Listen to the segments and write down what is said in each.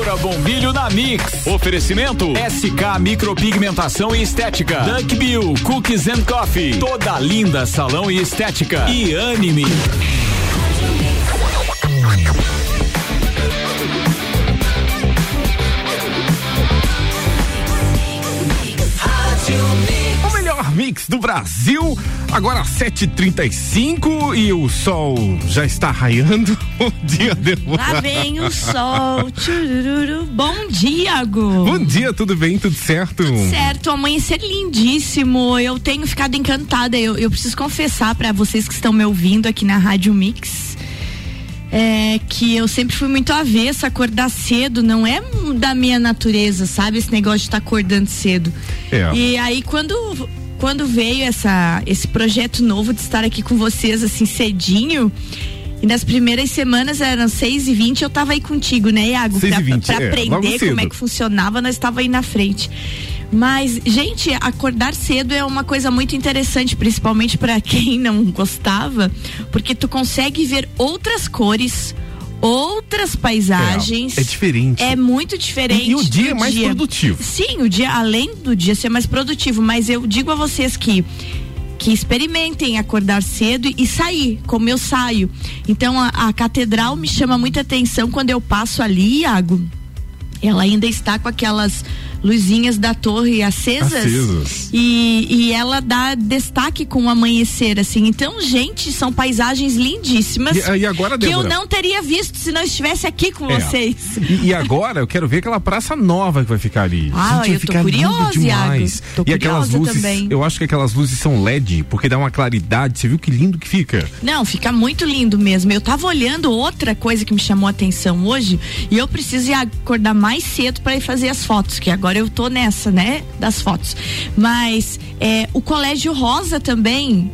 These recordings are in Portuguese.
Débora Bombilho na Mix. Oferecimento SK Micropigmentação e Estética. Duck Bill Cookies and Coffee. Toda linda salão e estética. E anime. Mix do Brasil, agora 7h35 e o sol já está raiando. Bom dia, Débora. Lá vem o sol. Tchurururu. Bom dia, Gu. Bom dia, tudo bem? Tudo certo? Certo, amanhecer lindíssimo. Eu tenho ficado encantada. Eu, eu preciso confessar para vocês que estão me ouvindo aqui na Rádio Mix. É que eu sempre fui muito avessa, acordar cedo não é da minha natureza, sabe? Esse negócio de estar tá acordando cedo. É. E aí quando quando veio essa esse projeto novo de estar aqui com vocês assim cedinho, e nas primeiras semanas eram 6 e 20 eu tava aí contigo, né, Iago? 6 pra, e 20, pra é, aprender como é que funcionava, nós estava aí na frente. Mas, gente, acordar cedo é uma coisa muito interessante, principalmente para quem não gostava, porque tu consegue ver outras cores, outras paisagens. É, é diferente. É muito diferente. E- e o dia é mais produtivo. Sim, o dia, além do dia ser mais produtivo, mas eu digo a vocês que que experimentem acordar cedo e sair, como eu saio. Então a, a catedral me chama muita atenção quando eu passo ali, Iago. Ela ainda está com aquelas luzinhas da torre acesas. Acesas. E, e ela dá destaque com o amanhecer, assim. Então, gente, são paisagens lindíssimas. E- e agora, que eu não teria visto se não estivesse aqui com É. vocês. E, e agora eu quero ver aquela praça nova que vai ficar ali. Ah, Gente, eu tô curiosa, demais. Iago. Tô e aquelas luzes, também. eu acho que aquelas luzes são LED, porque dá uma claridade. Você viu que lindo que fica? Não, fica muito lindo mesmo. Eu tava olhando outra coisa que me chamou a atenção hoje e eu preciso ir acordar mais cedo para ir fazer as fotos, que agora eu tô nessa, né, das fotos. Mas é, o Colégio Rosa também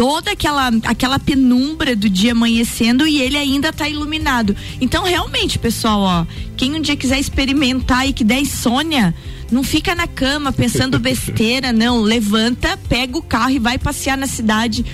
toda aquela aquela penumbra do dia amanhecendo e ele ainda tá iluminado. Então, realmente, pessoal, ó, quem um dia quiser experimentar e que der insônia, não fica na cama pensando besteira, não. Levanta, pega o carro e vai passear na cidade.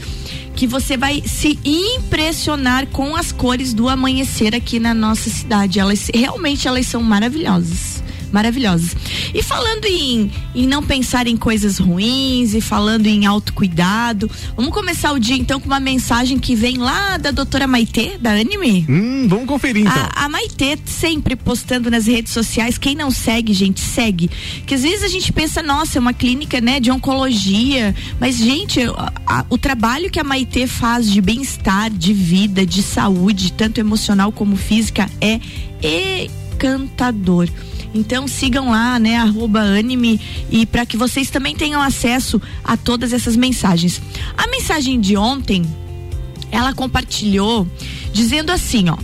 Que você vai se impressionar com as cores do amanhecer aqui na nossa cidade. Elas realmente elas são maravilhosas maravilhosas. E falando em, em não pensar em coisas ruins e falando em autocuidado, vamos começar o dia então com uma mensagem que vem lá da doutora Maitê, da Anime. Hum, vamos conferir então. A, a Maitê sempre postando nas redes sociais, quem não segue, gente, segue. Que às vezes a gente pensa, nossa, é uma clínica, né, de oncologia, mas gente, a- a- o trabalho que a Maitê faz de bem-estar, de vida, de saúde, tanto emocional como física, é encantador. Então sigam lá, né, arroba anime e para que vocês também tenham acesso a todas essas mensagens. A mensagem de ontem, ela compartilhou dizendo assim, ó: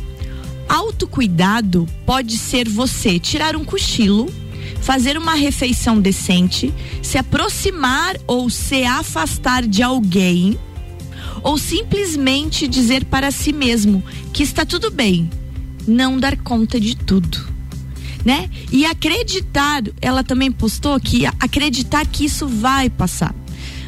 Autocuidado pode ser você tirar um cochilo, fazer uma refeição decente, se aproximar ou se afastar de alguém, ou simplesmente dizer para si mesmo que está tudo bem, não dar conta de tudo. Né? E acreditar, ela também postou que acreditar que isso vai passar.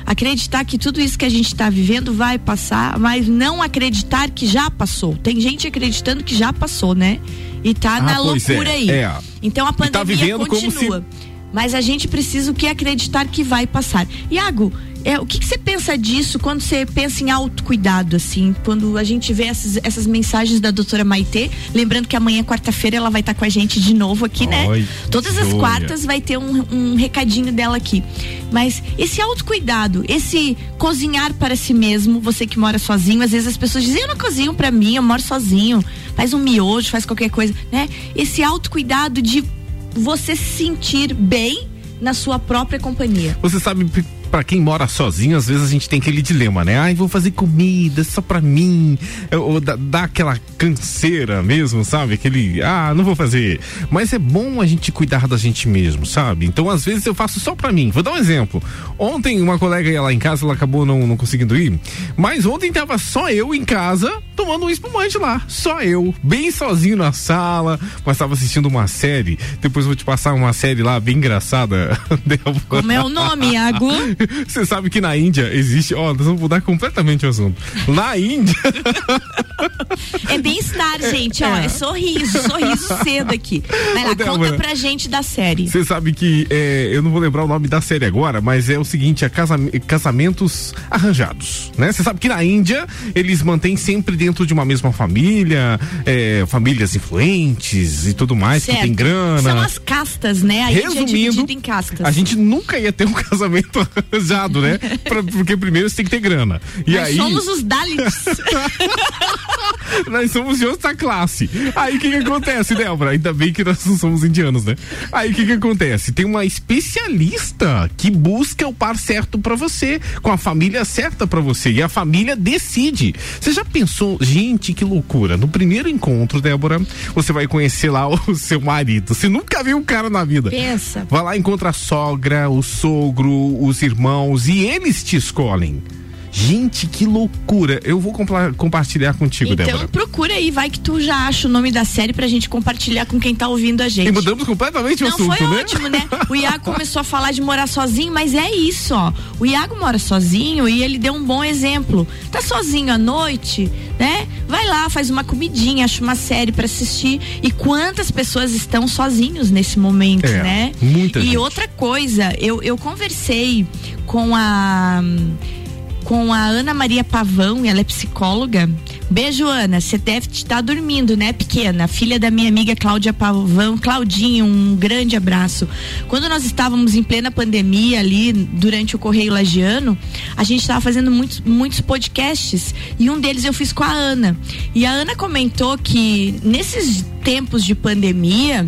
Acreditar que tudo isso que a gente está vivendo vai passar, mas não acreditar que já passou. Tem gente acreditando que já passou, né? E tá Ah, na pois loucura é, aí. é. Então a tá pandemia como continua. Mas a gente precisa o que acreditar que vai passar. Iago, é, o que, que você pensa disso quando você pensa em autocuidado, assim? Quando a gente vê essas, essas mensagens da doutora Maitê, lembrando que amanhã, quarta-feira, ela vai estar com a gente de novo aqui, né? Oi, Todas as quartas vai ter um, um recadinho dela aqui. Mas esse autocuidado, esse cozinhar para si mesmo, você que mora sozinho, às vezes as pessoas dizem, eu não cozinho para mim, eu moro sozinho, faz um miojo, faz qualquer coisa, né? Esse autocuidado de você se sentir bem na sua própria companhia. Você sabe, p- pra quem mora sozinho, às vezes a gente tem aquele dilema, né? Ai, vou fazer comida só pra mim. É, Ou dá, aquela canseira mesmo, sabe? Aquele, ah, não vou fazer. Mas é bom a gente cuidar da gente mesmo, sabe? Então, às vezes eu faço só pra mim. Vou dar um exemplo. Ontem, uma colega ia lá em casa, ela acabou não, não conseguindo ir. Mas ontem tava só eu em casa, tomando um espumante lá. Só eu, bem sozinho na sala, mas tava assistindo uma série. Depois vou te passar uma série lá bem engraçada. Débora. Como é o nome, Iago? Você sabe que na Índia existe. Ó, nós vamos mudar completamente o assunto. Na Índia. é bem-estar, gente, ó. É. é sorriso, sorriso cedo aqui. Vai lá, Ô, conta pra gente da série. Você sabe que é, eu não vou lembrar o nome da série agora, mas é o seguinte: é casamentos arranjados. né? Você sabe que na Índia eles mantêm sempre dentro de uma mesma família, é, famílias influentes e tudo mais, certo. que tem grana. São as castas, né? A Resumindo, em castas. a gente nunca ia ter um casamento arranjado, né? pra, porque primeiro você tem que ter grana. E Nós aí... somos os Dalits. nós somos de outra classe. Aí o que que acontece, Débora? Ainda bem que nós não somos indianos, né? Aí o que que acontece? Tem uma especialista que busca o par certo para você, com a família certa para você e a família decide. Você já pensou, gente, que loucura? No primeiro encontro, Débora, você vai conhecer lá o seu marido. Você nunca viu um cara na vida. Pensa. Vai lá encontra a sogra, o sogro, os irmãos e eles te escolhem. Gente, que loucura. Eu vou compartilhar contigo, então, Débora. Então procura aí, vai que tu já acha o nome da série pra gente compartilhar com quem tá ouvindo a gente. E mudamos completamente Não, o assunto, foi né? ótimo, né? O Iago começou a falar de morar sozinho, mas é isso, ó. O Iago mora sozinho e ele deu um bom exemplo. Tá sozinho à noite, né? Vai lá, faz uma comidinha, acha uma série para assistir. E quantas pessoas estão sozinhos nesse momento, é, né? Muita e gente. outra coisa, eu, eu conversei com a com a Ana Maria Pavão, ela é psicóloga. Beijo, Ana. Você deve estar dormindo, né, pequena? Filha da minha amiga Cláudia Pavão. Claudinha, um grande abraço. Quando nós estávamos em plena pandemia ali, durante o Correio Lagiano, a gente estava fazendo muitos, muitos podcasts e um deles eu fiz com a Ana. E a Ana comentou que nesses tempos de pandemia,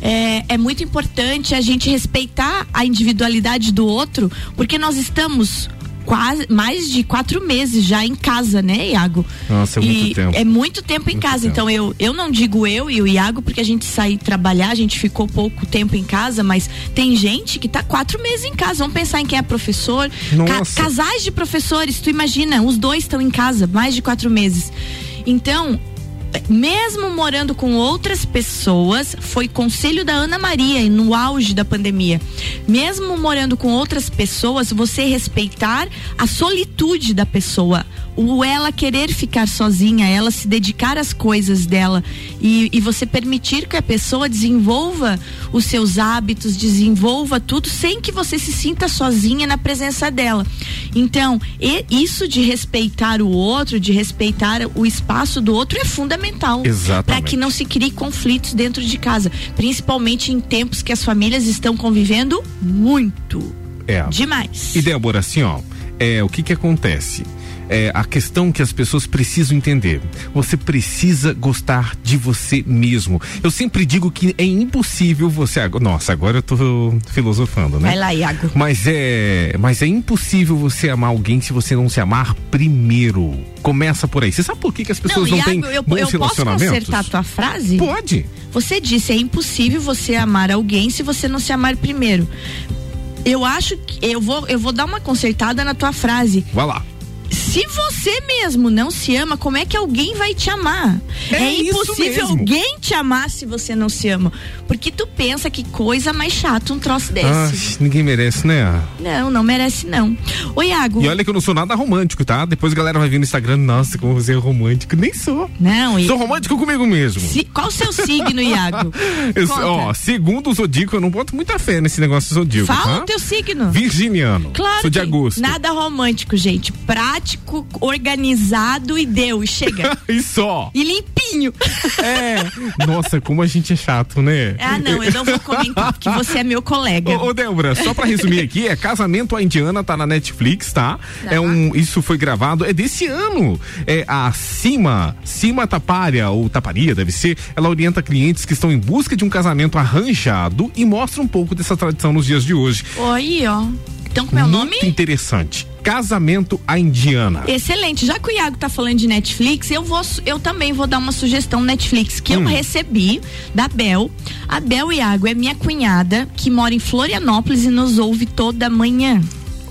é, é, muito importante a gente respeitar a individualidade do outro, porque nós estamos quase mais de quatro meses já em casa, né, Iago? Nossa, é muito tempo. É muito tempo em muito casa. Tempo. Então eu, eu não digo eu e o Iago porque a gente sai trabalhar, a gente ficou pouco tempo em casa, mas tem gente que tá quatro meses em casa. Vamos pensar em quem é professor. Ca casais de professores, tu imagina, os dois estão em casa mais de quatro meses. Então, mesmo morando com outras pessoas, foi conselho da Ana Maria no auge da pandemia. Mesmo morando com outras pessoas, você respeitar a solitude da pessoa, o ela querer ficar sozinha, ela se dedicar às coisas dela e, e você permitir que a pessoa desenvolva os seus hábitos, desenvolva tudo sem que você se sinta sozinha na presença dela. Então, isso de respeitar o outro, de respeitar o espaço do outro é fundamental para que não se crie conflitos dentro de casa, principalmente em tempos que as famílias estão convivendo muito. É. Demais. E Débora, assim, ó, é, o que que acontece? É, a questão que as pessoas precisam entender. Você precisa gostar de você mesmo. Eu sempre digo que é impossível você. Nossa, agora eu tô filosofando, né? Vai lá, Iago. Mas é, mas é impossível você amar alguém se você não se amar primeiro. Começa por aí. Você sabe por que, que as pessoas não, não Iago, têm eu, bons eu relacionamentos? Posso consertar a tua frase? Pode. Você disse é impossível você amar alguém se você não se amar primeiro. Eu acho que eu vou eu vou dar uma consertada na tua frase. Vai lá se você mesmo não se ama, como é que alguém vai te amar? É, é impossível alguém te amar se você não se ama. Porque tu pensa que coisa mais chata um troço desse. Ah, ninguém merece, né? Não, não merece não. Ô Iago. E olha que eu não sou nada romântico, tá? Depois a galera vai vir no Instagram, nossa, como você é romântico. Nem sou. Não, Sou romântico comigo mesmo. Se, qual o seu signo, Iago? eu, ó, segundo o Zodíaco, eu não boto muita fé nesse negócio do Zodíaco. Fala tá? o teu signo. Virginiano. Claro. Sou de agosto. Nada romântico, gente. Prático, organizado e deu. E chega. e só. E limpinho. É. Nossa, como a gente é chato, né? Ah, não, eu não vou comentar, porque você é meu colega. Ô, ô Débora, só pra resumir aqui, é Casamento à Indiana, tá na Netflix, tá? tá? É um, isso foi gravado, é desse ano. É a Cima, Cima Taparia, ou Taparia, deve ser, ela orienta clientes que estão em busca de um casamento arranjado e mostra um pouco dessa tradição nos dias de hoje. Oi, ó. Então, como é o Muito nome? interessante. Casamento à Indiana. Excelente. Já que o Iago tá falando de Netflix, eu vou eu também vou dar uma sugestão Netflix que hum. eu recebi da Bel. A Bel Iago é minha cunhada que mora em Florianópolis e nos ouve toda manhã.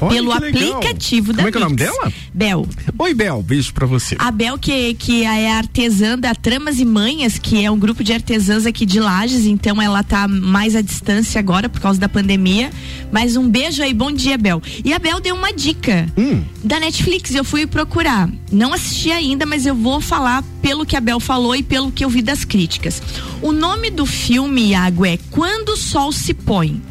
Olha pelo aplicativo da Como é que é o nome dela? Bel. Oi, Bel, beijo pra você. A Bel, que, que é artesã da Tramas e Manhas, que é um grupo de artesãs aqui de Lages, então ela tá mais à distância agora por causa da pandemia. Mas um beijo aí, bom dia, Bel. E a Bel deu uma dica Hum. da Netflix, eu fui procurar. Não assisti ainda, mas eu vou falar pelo que a Bel falou e pelo que eu vi das críticas. O nome do filme, Iago, é Quando o Sol se Põe.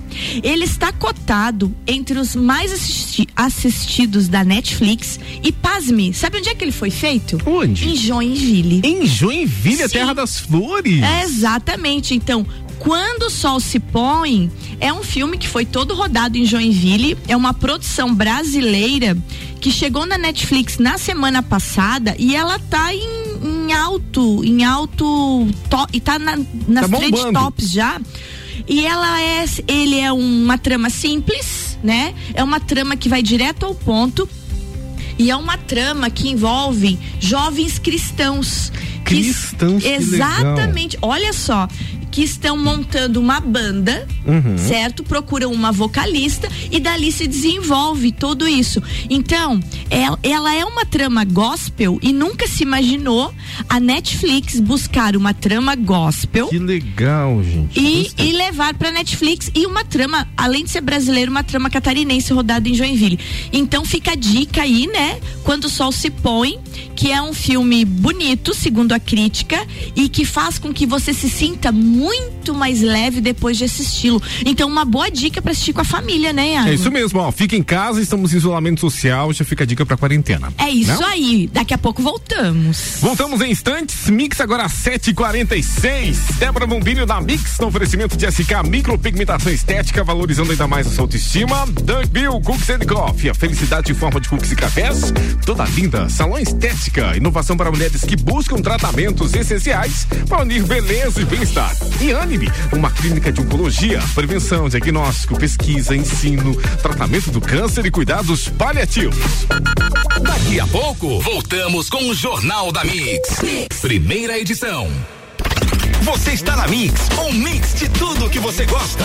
Ele está cotado entre os mais assisti- assistidos da Netflix e pasme, sabe onde é que ele foi feito? Onde? Em Joinville. Em Joinville, a Sim. terra das flores. É, exatamente. Então, quando o sol se põe, é um filme que foi todo rodado em Joinville, é uma produção brasileira que chegou na Netflix na semana passada e ela tá em, em alto, em alto to, e tá na, nas Tá tops já. E ela é, ele é uma trama simples, né? É uma trama que vai direto ao ponto. E é uma trama que envolve jovens cristãos. Que- Cristãos, que. Exatamente. Olha só, que estão montando uma banda, Uhum. certo? Procuram uma vocalista e dali se desenvolve tudo isso. Então, ela, ela é uma trama gospel e nunca se imaginou a Netflix buscar uma trama gospel Que legal, gente. e, e levar pra Netflix e uma trama, além de ser brasileiro, uma trama catarinense rodada em Joinville. Então fica a dica aí, né? Quando o Sol se Põe, que é um filme bonito, segundo a crítica, e que faz com que você se sinta muito mais leve depois de assisti-lo. Então, uma boa dica pra assistir com a família, né, Iago? É isso mesmo, ó. Fica em casa, estamos em isolamento social, já fica a dica pra quarentena. É isso Não? aí. Daqui a pouco voltamos. Voltamos em instantes, Mix agora às 7h46. Débora Bombilho na Mix, no oferecimento de SK Micropigmentação Estética, valorizando ainda mais a sua autoestima. Dunk Bill Cooks and Coffee, a felicidade em forma de cookies e cafés. Toda linda, salão estética, inovação para mulheres que buscam tratamentos essenciais para unir beleza e bem-estar. E Anime, uma clínica de oncologia, prevenção, diagnóstico, pesquisa, ensino, tratamento do câncer e cuidados paliativos. Daqui a pouco, voltamos com o Jornal da Mix. Primeira edição. Você está na Mix, um mix de tudo que você gosta.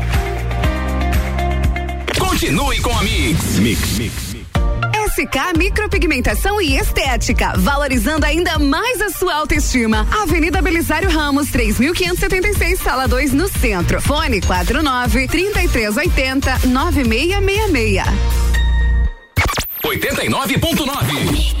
Continue com a Mix. Mix, Mix. SK Micropigmentação e Estética, valorizando ainda mais a sua autoestima. Avenida Belisário Ramos, 3576, sala 2, no centro. Fone 49 3380 9666. 89.9.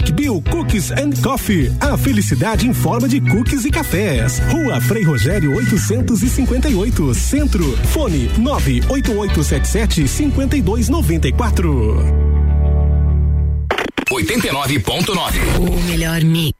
Duck Bill Cookies and Coffee. A felicidade em forma de cookies e cafés. Rua Frei Rogério 858, Centro. Fone 98877 5294. 89.9. O melhor mix.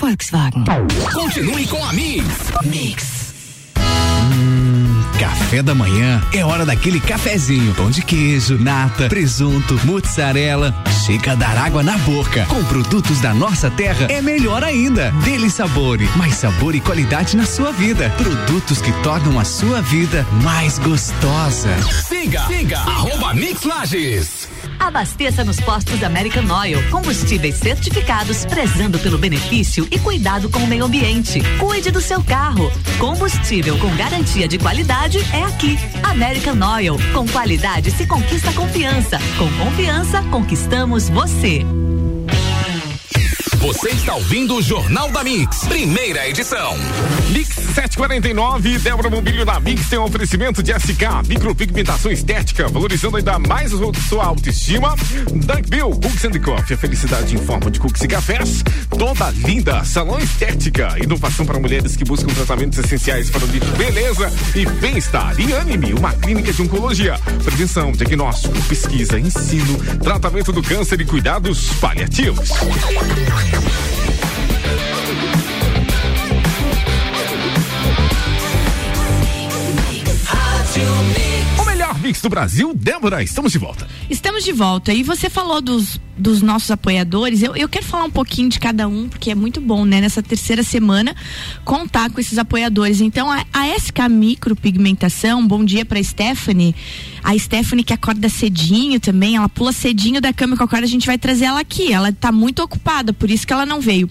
Volkswagen. Continue com a Mix. Mix. Café da manhã é hora daquele cafezinho. Pão de queijo, nata, presunto, mozzarella. Chega a dar água na boca. Com produtos da nossa terra é melhor ainda. Dele Sabore, mais sabor e qualidade na sua vida. Produtos que tornam a sua vida mais gostosa. Siga, siga, arroba Mix Lages. Abasteça nos postos American Oil. Combustíveis certificados, prezando pelo benefício e cuidado com o meio ambiente. Cuide do seu carro. Combustível com garantia de qualidade é aqui. American Oil. Com qualidade se conquista confiança. Com confiança, conquistamos você. Você está ouvindo o Jornal da Mix, primeira edição. Mix 749, Débora Mobílio na Mix tem um oferecimento de SK, micropigmentação estética, valorizando ainda mais sua autoestima. Dunk Bill, Cookies and Coffee, a felicidade em forma de cookies e cafés. Toda linda, salão estética, inovação para mulheres que buscam tratamentos essenciais para o de beleza e bem-estar. E Anime, uma clínica de oncologia, prevenção, diagnóstico, pesquisa, ensino, tratamento do câncer e cuidados paliativos. Mix do Brasil, Débora, estamos de volta. Estamos de volta. E você falou dos, dos nossos apoiadores. Eu, eu quero falar um pouquinho de cada um, porque é muito bom, né? Nessa terceira semana, contar com esses apoiadores. Então, a, a SK Micropigmentação, bom dia pra Stephanie. A Stephanie que acorda cedinho também, ela pula cedinho da cama e qualquer hora a gente vai trazer ela aqui. Ela tá muito ocupada, por isso que ela não veio.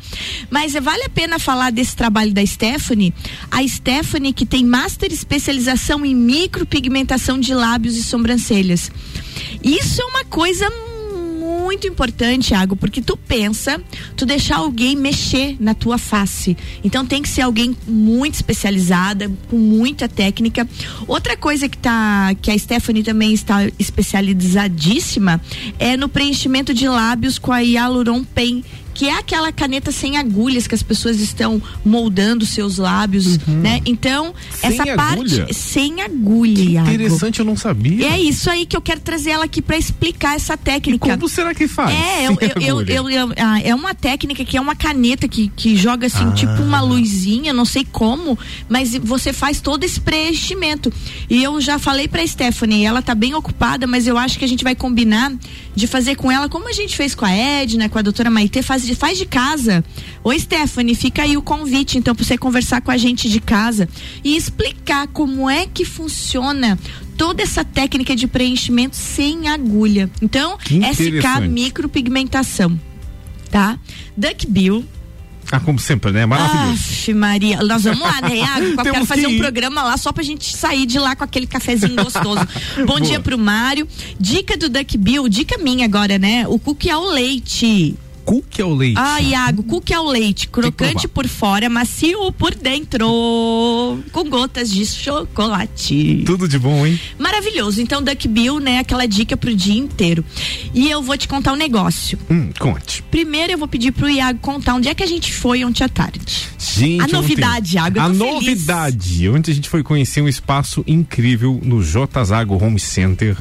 Mas vale a pena falar desse trabalho da Stephanie. A Stephanie que tem master especialização em micropigmentação de lábios e sobrancelhas. Isso é uma coisa muito importante, Iago, porque tu pensa, tu deixar alguém mexer na tua face. Então tem que ser alguém muito especializada, com muita técnica. Outra coisa que tá que a Stephanie também está especializadíssima é no preenchimento de lábios com a Hyaluron Pen que é aquela caneta sem agulhas que as pessoas estão moldando seus lábios, né? Então, Sem essa agulha? parte sem agulha, Iago. Interessante, eu não sabia. É isso aí que eu quero trazer ela aqui para explicar essa técnica. Como será que faz? É, eu, eu, eu, eu- ah, é uma técnica que é uma caneta que, que joga assim, tipo uma luzinha, não sei como, mas você faz todo esse preenchimento. E eu já falei pra Stephanie, ela tá bem ocupada, mas eu acho que a gente vai combinar de fazer com ela, como a gente fez com a Edna, com a doutora Maitê, faz de, faz de casa. Ô Stephanie, fica aí o convite, então, pra você conversar com a gente de casa e explicar como é que funciona toda essa técnica de preenchimento sem agulha. Então, SK micropigmentação, tá? Duck Bill. Ah, como sempre, né? Maravilhoso. Aff, Maria, nós vamos lá, né, Iago? Eu quero fazer que um programa lá só pra gente sair de lá com aquele cafezinho gostoso. Bom Boa. dia pro Mário. Dica do Duck Bill, dica minha agora, né? O cookie ao leite. Cookie ao leite. Ah, Iago, cookie ao leite, crocante por fora, macio por dentro, com gotas de chocolate. Tudo de bom, hein? Maravilhoso. Então, Duck Bill, né? Aquela dica pro dia inteiro. E eu vou te contar um negócio. Hum, conte. Primeiro eu vou pedir pro Iago contar onde é que a gente foi ontem à tarde. Gente, A ontem- novidade, Iago, eu A feliz. novidade. Ontem a gente foi conhecer um espaço incrível no J Zago Home Center.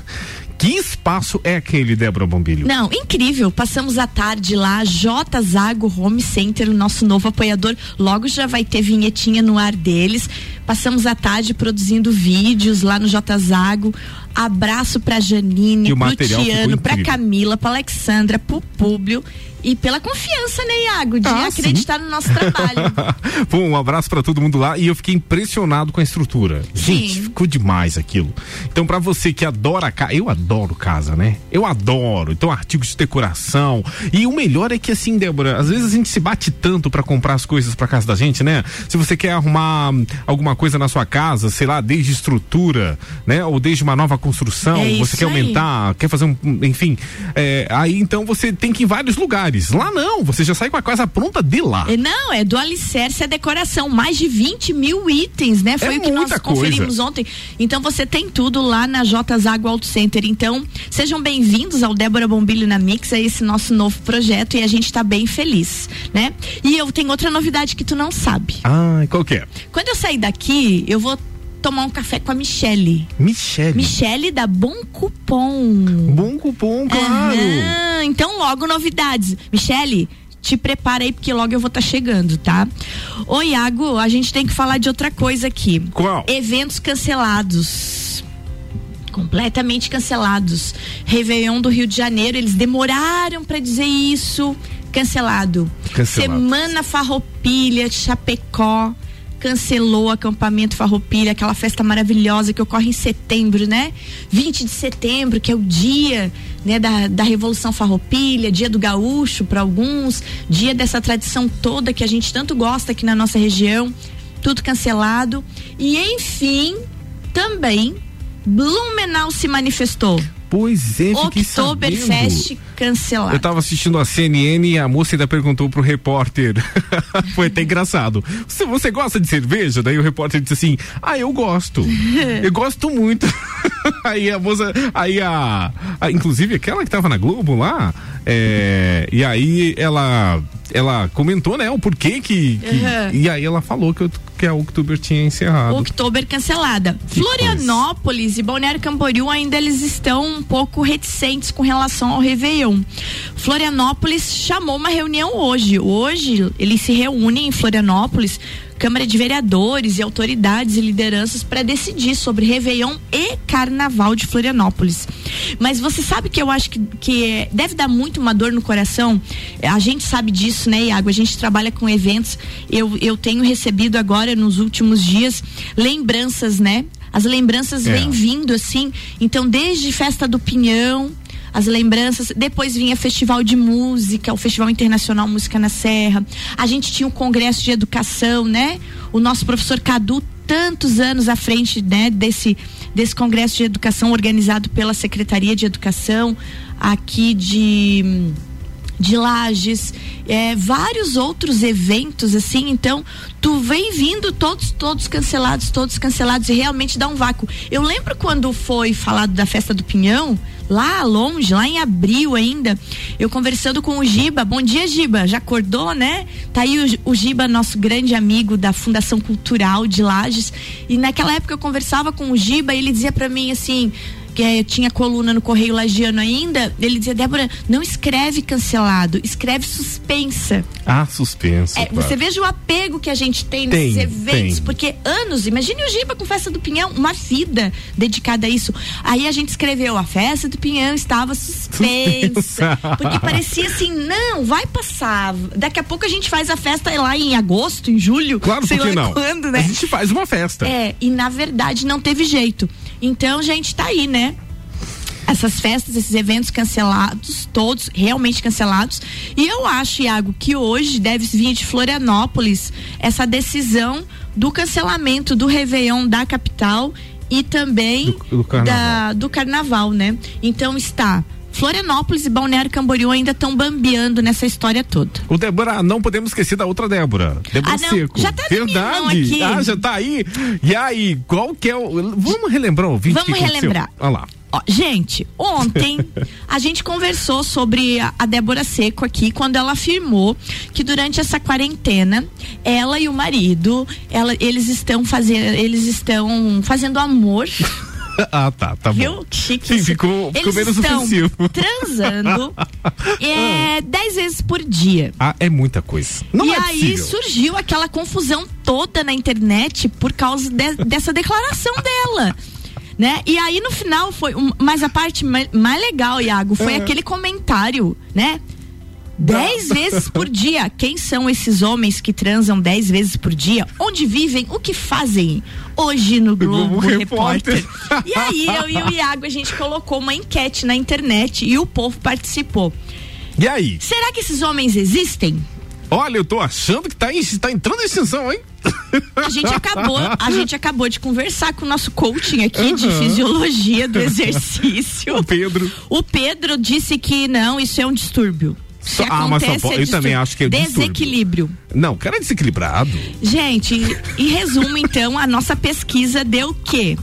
Que espaço é aquele, Débora Bombilho? Não, incrível. Passamos a tarde lá, J Zago Home Center, o nosso novo apoiador. Logo já vai ter vinhetinha no ar deles. Passamos a tarde produzindo vídeos lá no J Zago. Abraço pra Janine, pro Tiano, pra. Camila, pra Alexandra, pro Públio e pela confiança, né, Iago? De Ah, acreditar no nosso trabalho. Pô, um abraço pra todo mundo lá e eu fiquei impressionado com a estrutura. Gente, Sim. ficou demais aquilo. Então, pra você que adora casa, eu adoro casa, né? Eu adoro. Então, artigos de decoração. E o melhor é que assim, Débora, às vezes a gente se bate tanto pra comprar as coisas pra casa da gente, né? Se você quer arrumar alguma coisa na sua casa, sei lá, desde estrutura, né? Ou desde uma nova construção, É você quer aí. aumentar, quer fazer um, enfim, é, aí então você tem que ir em vários lugares. Lá não, você já sai com a casa pronta de lá. É, Não, é do alicerce a decoração. Mais de 20 mil itens, né? Foi É o que nós conferimos coisa. ontem. Então você tem tudo lá na J Zago Auto Center. Então, sejam bem-vindos ao Débora Bombilho na Mix, a esse nosso novo projeto e a gente tá bem feliz, né? E eu tenho outra novidade que tu não sabe. Ah, qual que é? Quando eu sair daqui, eu vou tomar um café com a Michele. Michele. Michele da Bom Cupom. Bom cupom, claro. Aham, então logo novidades. Michele, te prepara aí, porque logo eu vou estar chegando, tá? Ô, Iago, a gente tem que falar de outra coisa aqui. Qual? Eventos cancelados. Completamente cancelados. Réveillon do Rio de Janeiro, eles demoraram pra dizer isso. Cancelado. Cancelado. Semana Farroupilha, Chapecó. Cancelou o acampamento Farroupilha, aquela festa maravilhosa que ocorre em setembro, né? 20 de setembro, que é o dia né, da, da Revolução Farroupilha, dia do gaúcho para alguns, dia dessa tradição toda que a gente tanto gosta aqui na nossa região, tudo cancelado. E enfim, também Blumenau se manifestou. Pois é, Oktoberfest cancelado. Eu tava assistindo a CNN e a moça ainda perguntou pro repórter. Foi até engraçado. Você, você gosta de cerveja? Daí o repórter disse assim: Ah, eu gosto. eu gosto muito. aí a moça. Aí a, a- Inclusive aquela que tava na Globo lá. é, e aí ela. Ela comentou, né, o porquê que. que- Uhum. E aí ela falou que, o- que a Oktober tinha encerrado. Oktober cancelada. Que Florianópolis e Balneário Camboriú ainda eles estão um pouco reticentes com relação ao Réveillon. Florianópolis chamou uma reunião hoje. Hoje eles se reúnem em Florianópolis, Câmara de Vereadores e autoridades e lideranças para decidir sobre Réveillon e Carnaval de Florianópolis. Mas você sabe que eu acho que, que é- deve dar muito uma dor no coração. A gente sabe disso, né, Iago? A gente trabalha com eventos. Eu, eu tenho recebido agora, nos últimos dias, lembranças, né? As lembranças É. vêm vindo assim. Então, desde Festa do Pinhão, as lembranças. Depois vinha Festival de Música, o Festival Internacional Música na Serra. A gente tinha o Congresso de Educação, né? O nosso professor Cadu, tantos anos à frente, né, desse, desse Congresso de Educação organizado pela Secretaria de Educação aqui de de Lages, é, vários outros eventos assim, então tu vem vindo todos, todos cancelados, todos cancelados e realmente dá um vácuo. Eu lembro quando foi falado da festa do Pinhão, lá longe, lá em abril ainda, eu conversando com o Giba, bom dia Giba, já acordou, né? Tá aí o, o Giba, nosso grande amigo da Fundação Cultural de Lages, e naquela época eu conversava com o Giba e ele dizia pra mim assim, que eh, tinha coluna no Correio Lagiano ainda, ele dizia, Débora, não escreve cancelado, escreve suspensa. Ah, suspenso. É, claro. você veja o apego que a gente tem nesses Tem, eventos, tem. porque anos, imagine o Giba com Festa do Pinhão, uma vida dedicada a isso. Aí a gente escreveu, a Festa do Pinhão estava suspensa, porque parecia assim, não, vai passar, daqui a pouco a gente faz a festa lá em agosto, em julho, Claro, sei lá não? quando, né? A gente faz uma festa. É, e na verdade não teve jeito. Então, gente, tá aí, né? Essas festas, esses eventos cancelados, todos realmente cancelados. E eu acho, Iago, que hoje deve vir de Florianópolis essa decisão do cancelamento do Réveillon da capital e também do carnaval. da- do carnaval, né? Então está. Florianópolis e Balneário Camboriú ainda estão bambeando nessa história toda. O Débora, não podemos esquecer da outra Débora. Débora Ah, não, Seco. já tá Verdade. aqui. Ah, já tá aí. E aí, qual que é o. Vamos relembrar o vídeo Vamos relembrar. Olha lá. Ó, gente, ontem a gente conversou sobre a, a Débora Seco aqui quando ela afirmou que durante essa quarentena ela e o marido, ela, eles estão fazendo, eles estão fazendo amor. Ah, tá, tá bom. Viu? Que chique. Sim, ficou, ficou Eles menos estão ofensivo. transando é, dez vezes por dia. Ah, é muita coisa. Não e é aí possível. surgiu aquela confusão toda na internet por causa de- dessa declaração dela. Né? E aí no final foi. um- mas a parte mais, mais legal, Iago, foi É. aquele comentário, né? Dez vezes por dia. Quem são esses homens que transam dez vezes por dia? Onde vivem? O que fazem? Hoje no Globo, Globo Repórter. Repórter. E aí, eu e o Iago, a gente colocou uma enquete na internet e o povo participou. E aí? Será que esses homens existem? Olha, eu tô achando que tá, em- tá entrando em extinção, hein? A gente acabou, a gente acabou de conversar com o nosso coaching aqui de Uhum. fisiologia do exercício. O Pedro. O Pedro disse que não, isso é um distúrbio. Ah, mas é eu também distúrbio. acho que é distúrbio. desequilíbrio. Não, o cara é desequilibrado. Gente, em resumo, então, a nossa pesquisa deu que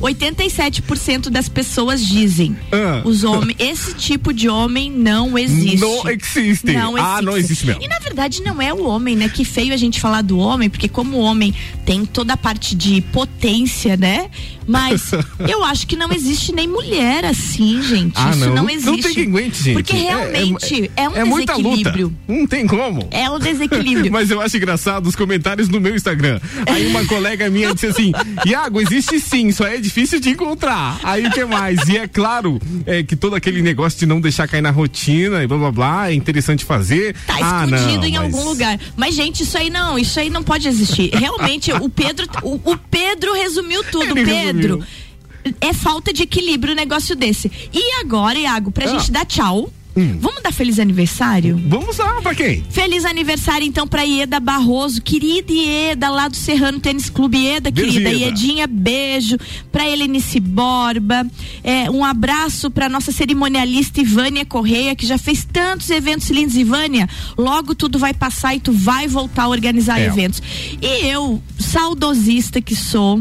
87% das pessoas dizem. Ah. Os homens, esse tipo de homem não existe. Não existe. Não Ah, não existe mesmo. E na verdade não é o homem, né? Que feio a gente falar do homem, porque como o homem tem toda a parte de potência, né? Mas eu acho que não existe nem mulher assim, gente. Ah, Isso não. não, Não existe. tem quem aguente, gente. Porque É- é- realmente é, um é desequilíbrio. Não tem como. É um desequilíbrio. Mas eu acho engraçado os comentários no meu Instagram. Aí uma colega minha disse assim: Iago, existe sim, só é difícil de encontrar. Aí o que mais? E é claro é, que todo aquele negócio de não deixar cair na rotina e blá blá blá é interessante fazer. Tá Ah, escondido não, em mas- algum lugar. Mas, gente, isso aí não, isso aí não pode existir. Realmente, o Pedro, o, o Pedro resumiu tudo. Ele Pedro, resumiu. é falta de equilíbrio o negócio desse. E agora, Iago, pra Ah. gente dar tchau, Hum. vamos dar feliz aniversário? Vamos lá, pra quem? Feliz aniversário, então, pra Ieda Barroso, querida Ieda, lá do Serrano Tênis Clube. Ieda, Beijo, querida. Ieda. Iedinha, beijo. Pra Helenice Borba. É, um abraço pra nossa cerimonialista Ivânia Correia, que já fez tantos eventos lindos. Ivânia, logo tudo vai passar e tu vai voltar a organizar É. eventos. E eu, saudosista que sou.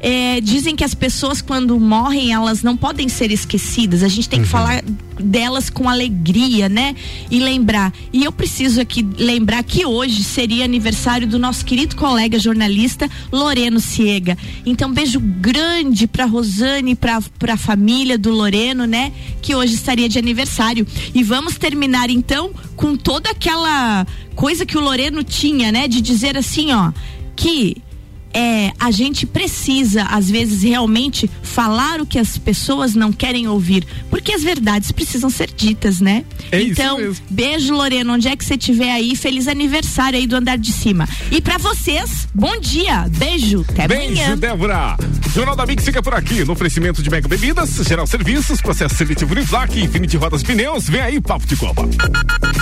É, dizem que as pessoas quando morrem elas não podem ser esquecidas. A gente tem que falar delas com alegria né? E lembrar. E eu preciso aqui lembrar que hoje seria aniversário do nosso querido colega jornalista Loreno Ciega. Então beijo grande pra Rosane pra, pra família do Loreno né? Que hoje estaria de aniversário. E vamos terminar então com toda aquela coisa que o Loreno tinha né? De dizer assim ó que é, a gente precisa, às vezes, realmente falar o que as pessoas não querem ouvir. Porque as verdades precisam ser ditas, né? É isso então, mesmo. beijo, Lorena, onde é que você estiver aí? Feliz aniversário aí do andar de cima. E pra vocês, bom dia, beijo, até Beijo, amanhã. Débora. Jornal da Mix fica por aqui. No oferecimento de Mega Bebidas, Geral Serviços, Processo Seletivo Uniplac, Infinity Rodas Pneus. Vem aí, Papo de Copa.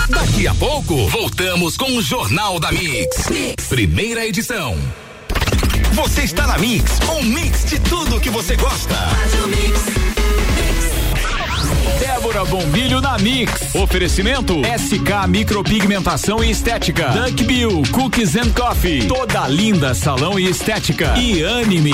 Daqui a pouco, voltamos com o Jornal da Mix. Primeira edição. Você está na Mix, um mix de tudo que você gosta. Débora Bombilho na Mix. Oferecimento SK Micropigmentação e Estética. Duck Bill Cookies and Coffee. Toda linda salão e estética. E Anime.